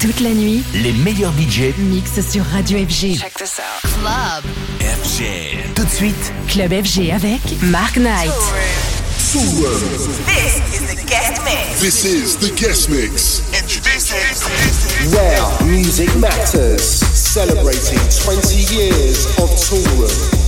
Toute la nuit, les meilleurs budgets mixent sur Radio FG. Check this out. Club FG. Tout de suite, Club FG avec Mark Knight. Tour. This is the guest mix. This is the guest mix. Introducing Where Music Matters, celebrating 20 years of touring.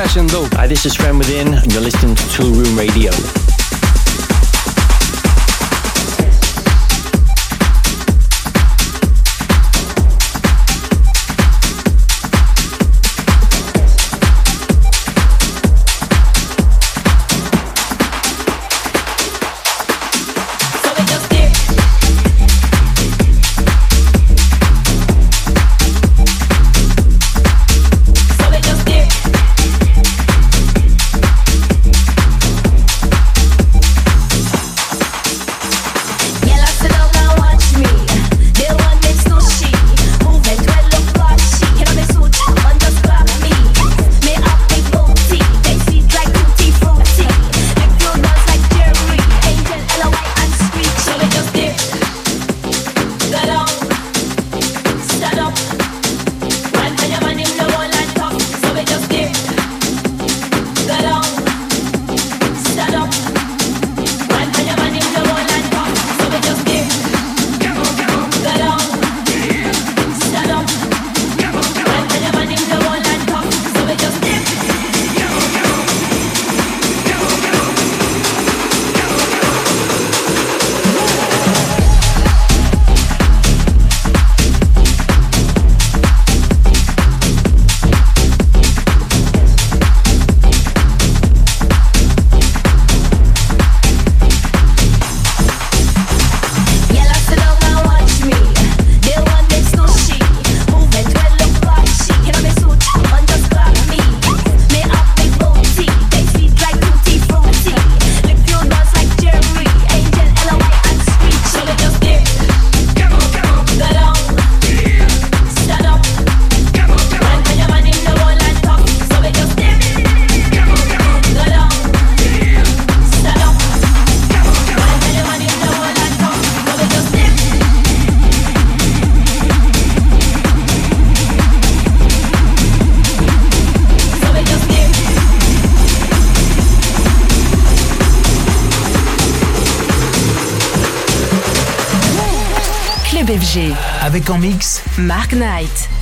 Flesh and Dope. Hi, this is Friend Within, you're listening. Mix Mark Knight.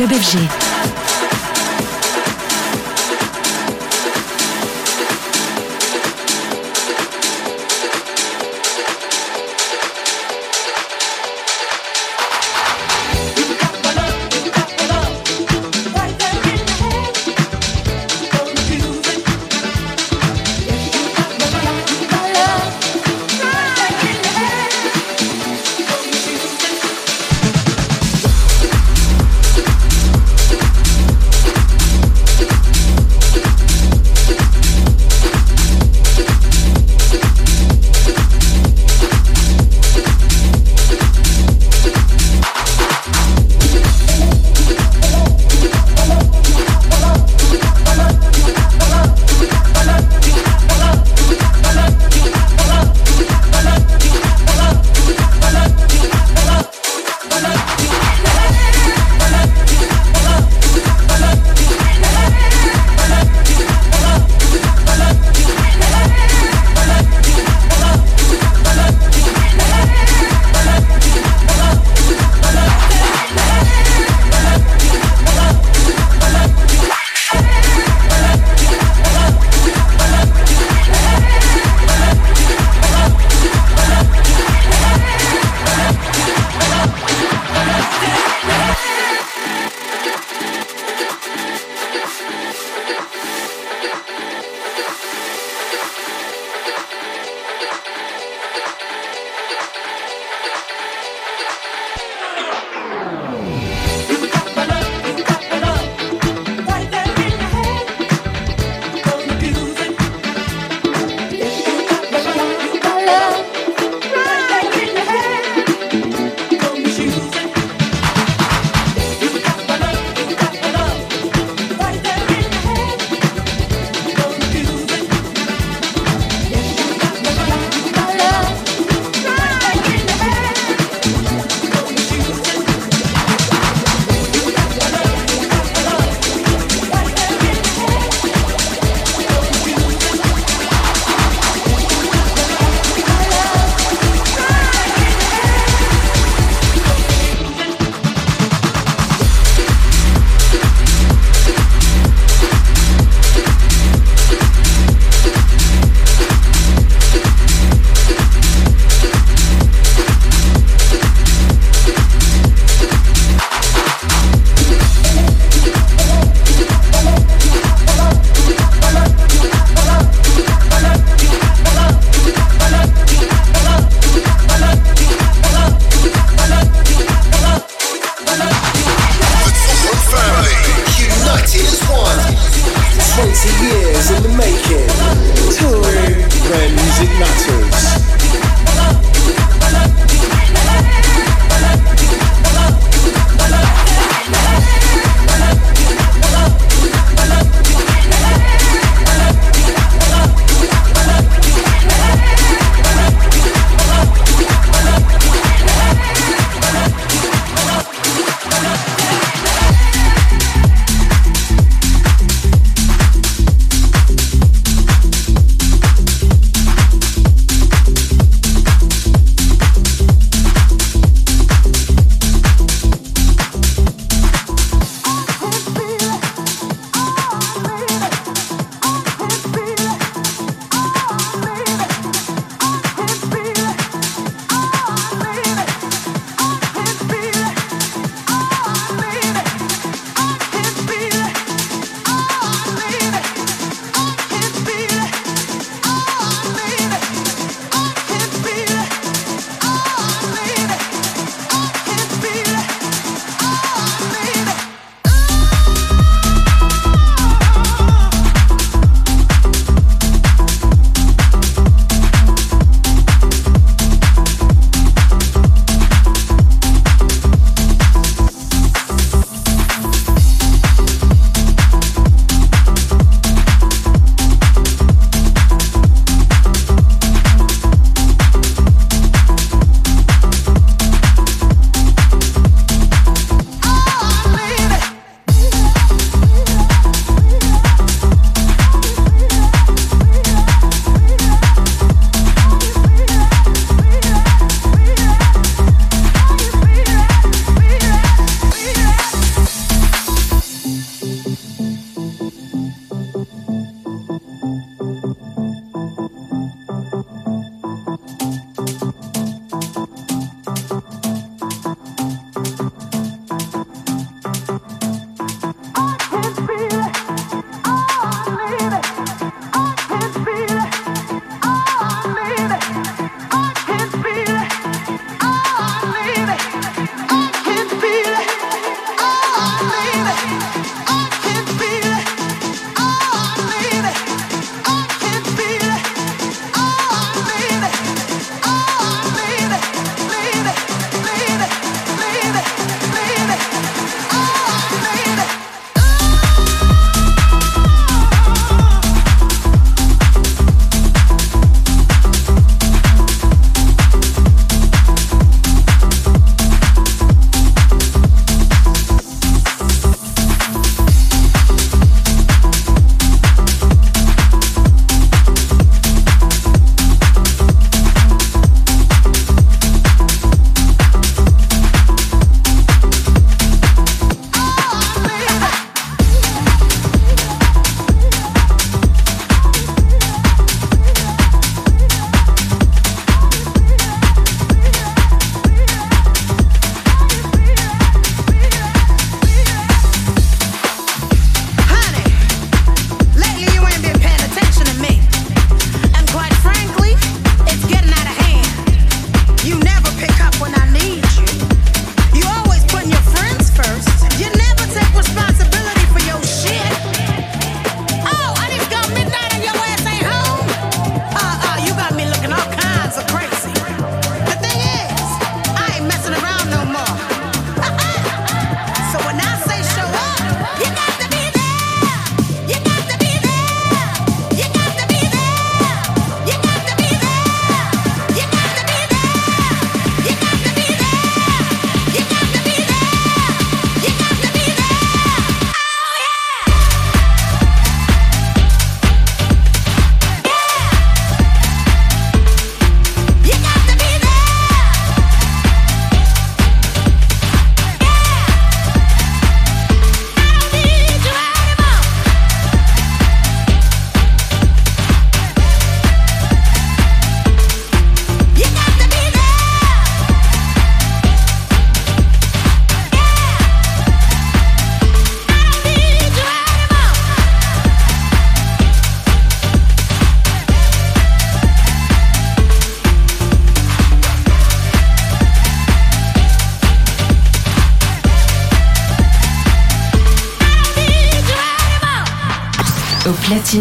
Club FG.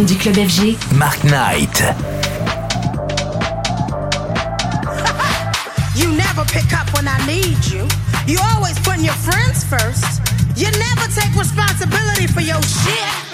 du club FG, Mark Knight. you never pick up when I need you. You always putting your friends first. You never take responsibility for your shit.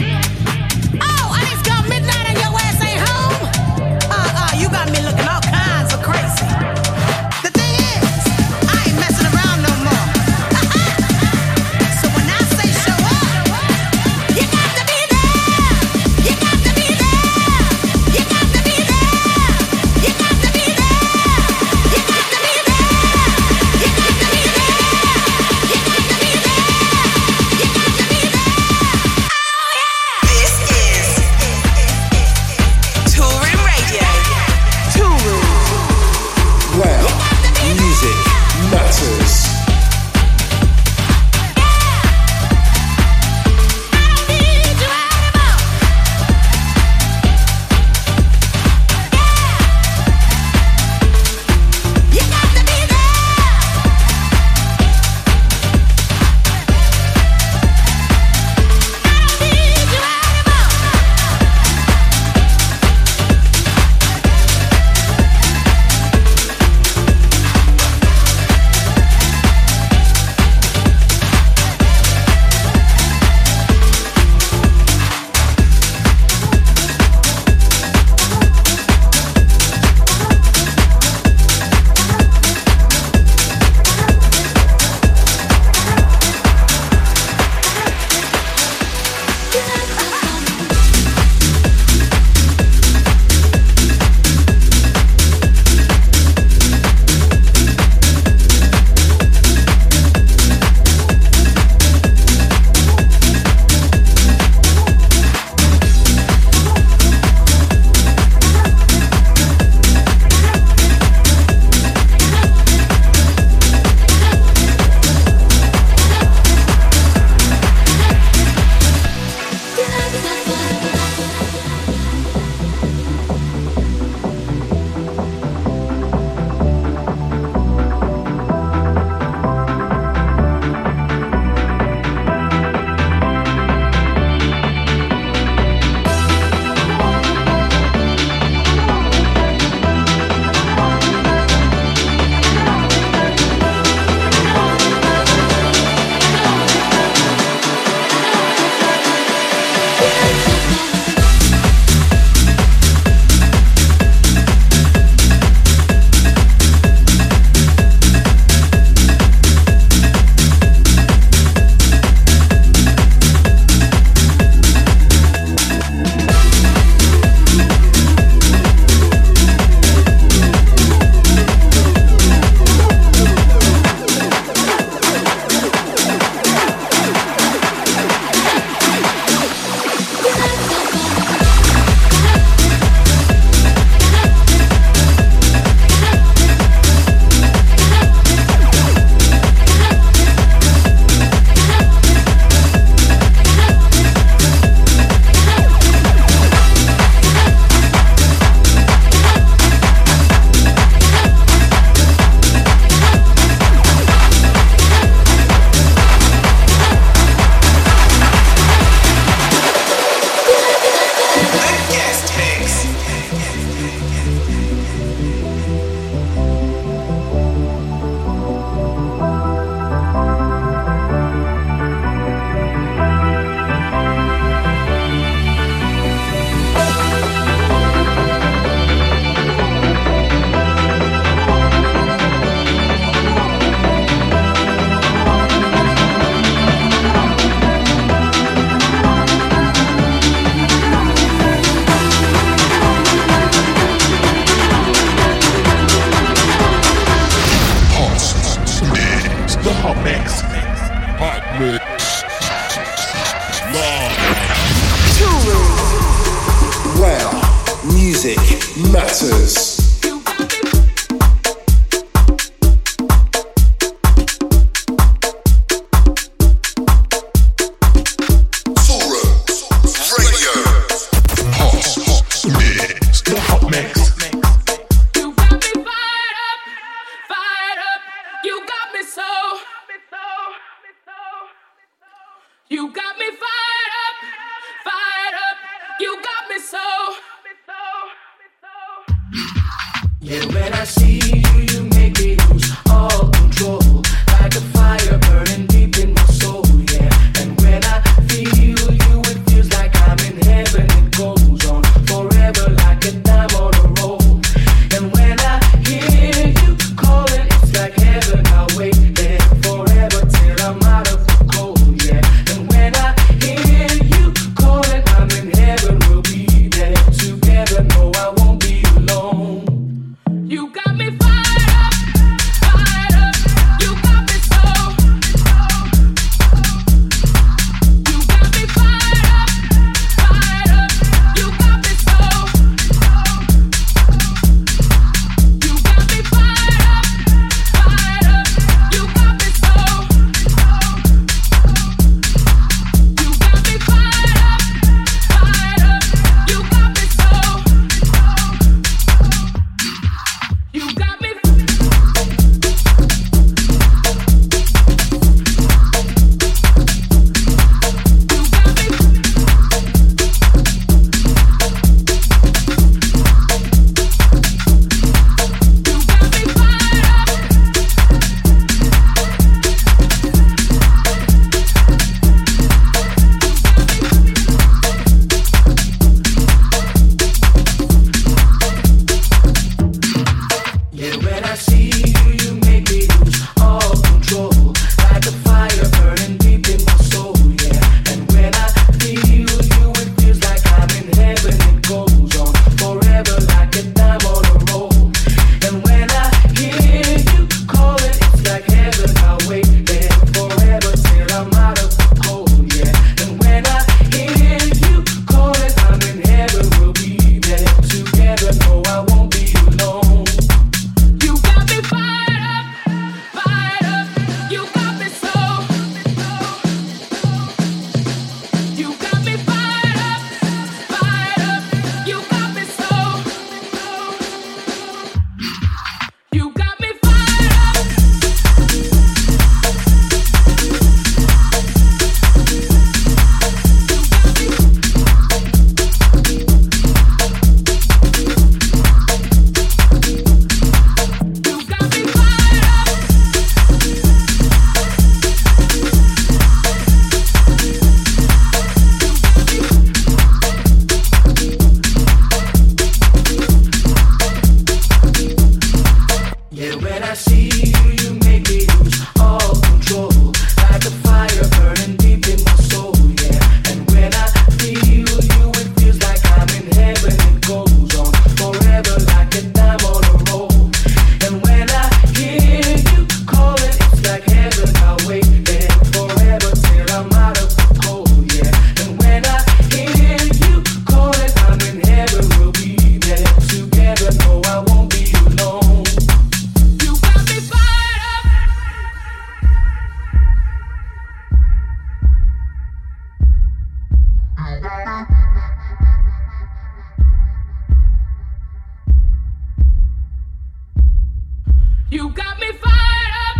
You got me fired up,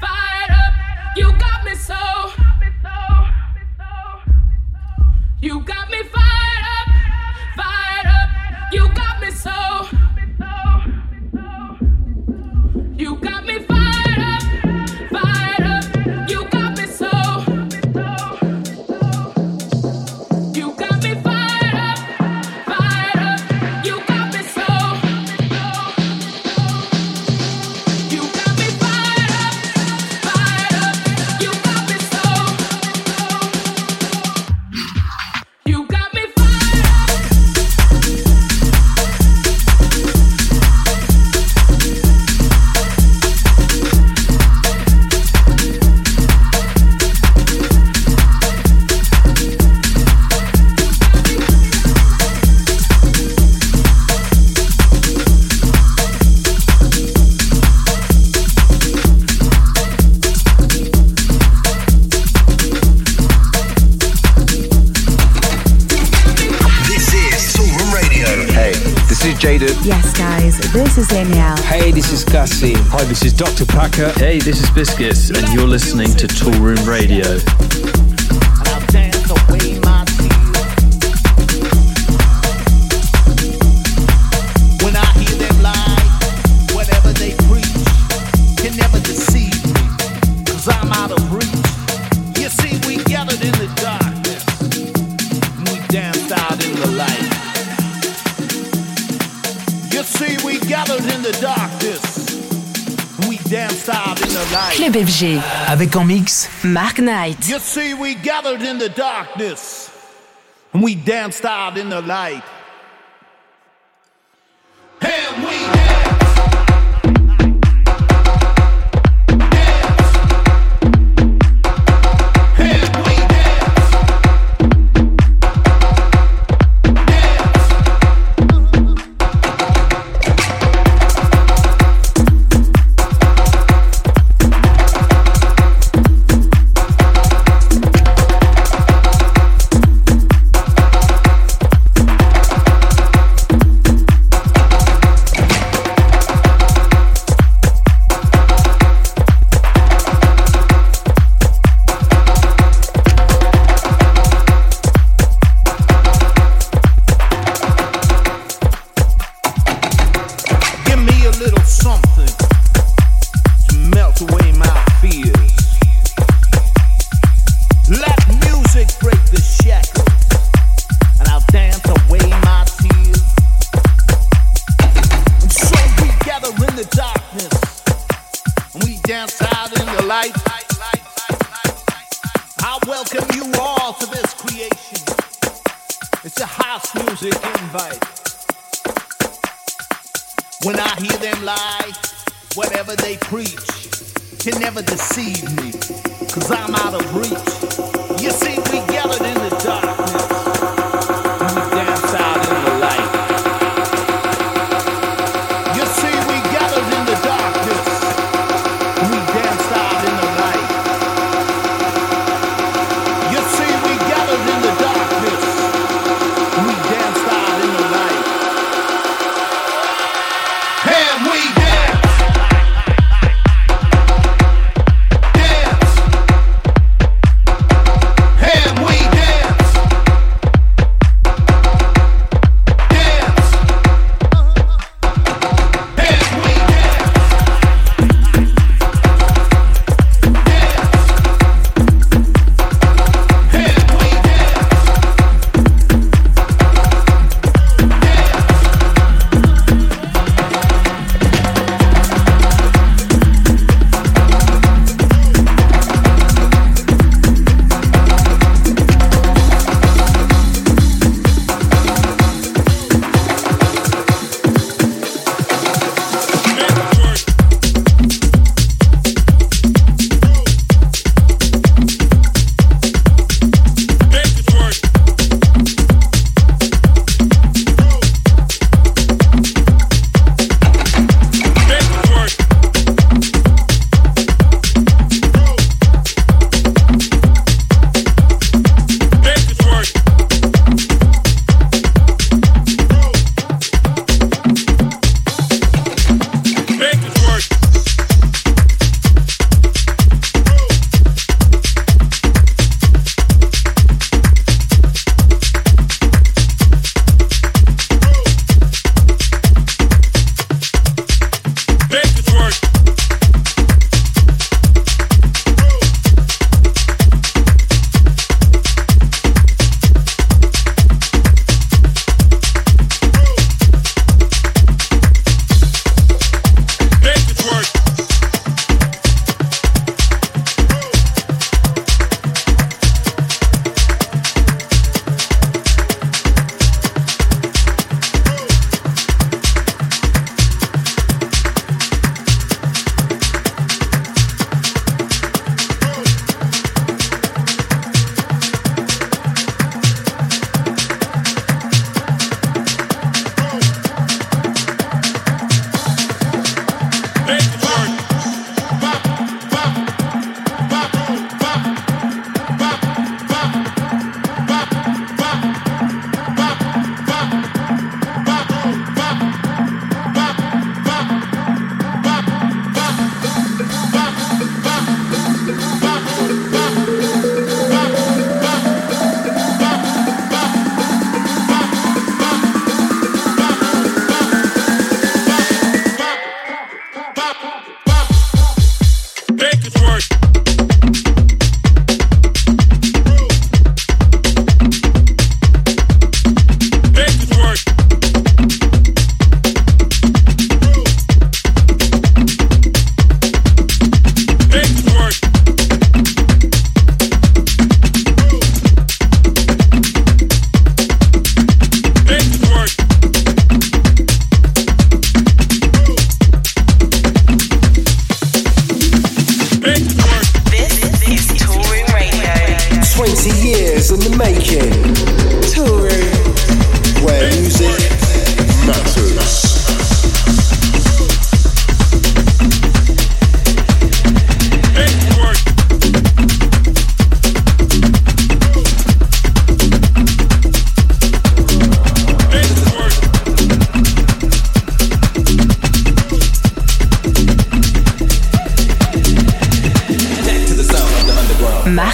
fired up. You got me so. Hi, this is Dr. Packer. Hey, this is Biscuits, and you're listening to Toolroom Radio. Avec en mix, Mark Knight. You see, we gathered in the darkness and we danced out in the light.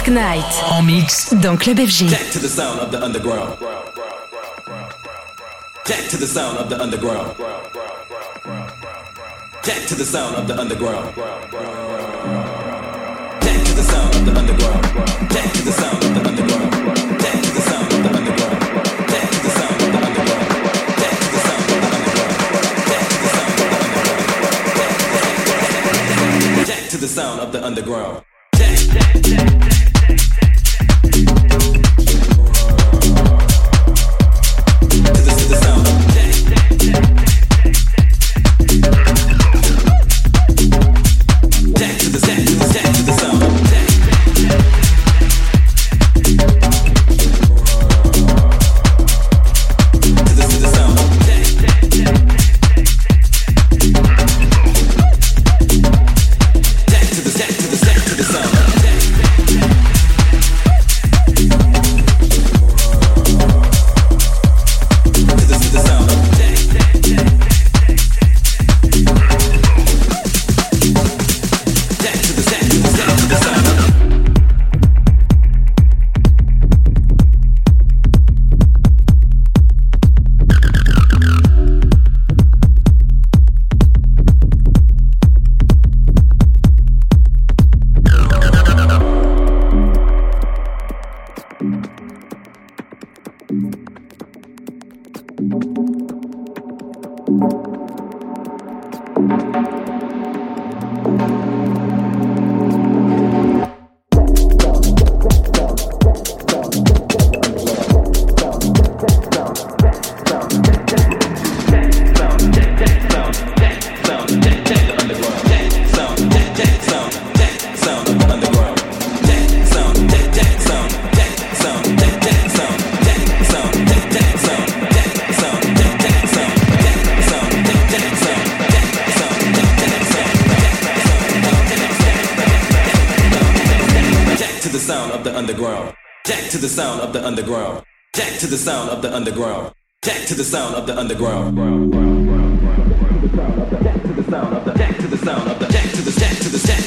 Mark Knight en mix dans Club FG. Jack to the sound of the underground. Jack to the sound of the underground. Jack to the sound of the underground. Jack to the sound of the underground. Jack to the sound of the underground. Jack to the sound of the underground. Jack to the sound of the underground. Jack to the sound of the underground. Jack to the sound of the underground. To the sound of the underground. Deck to the sound of the underground. Deck to the sound of the deck to the sound of the deck to the sound of deck to the deck.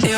Here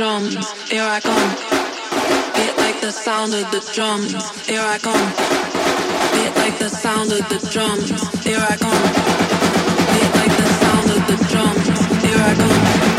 drums. Here I come. Beat like the sound of the drums. Here I come. Beat like the sound of the drums. Here I come. Beat like the sound of the drums. Here I come.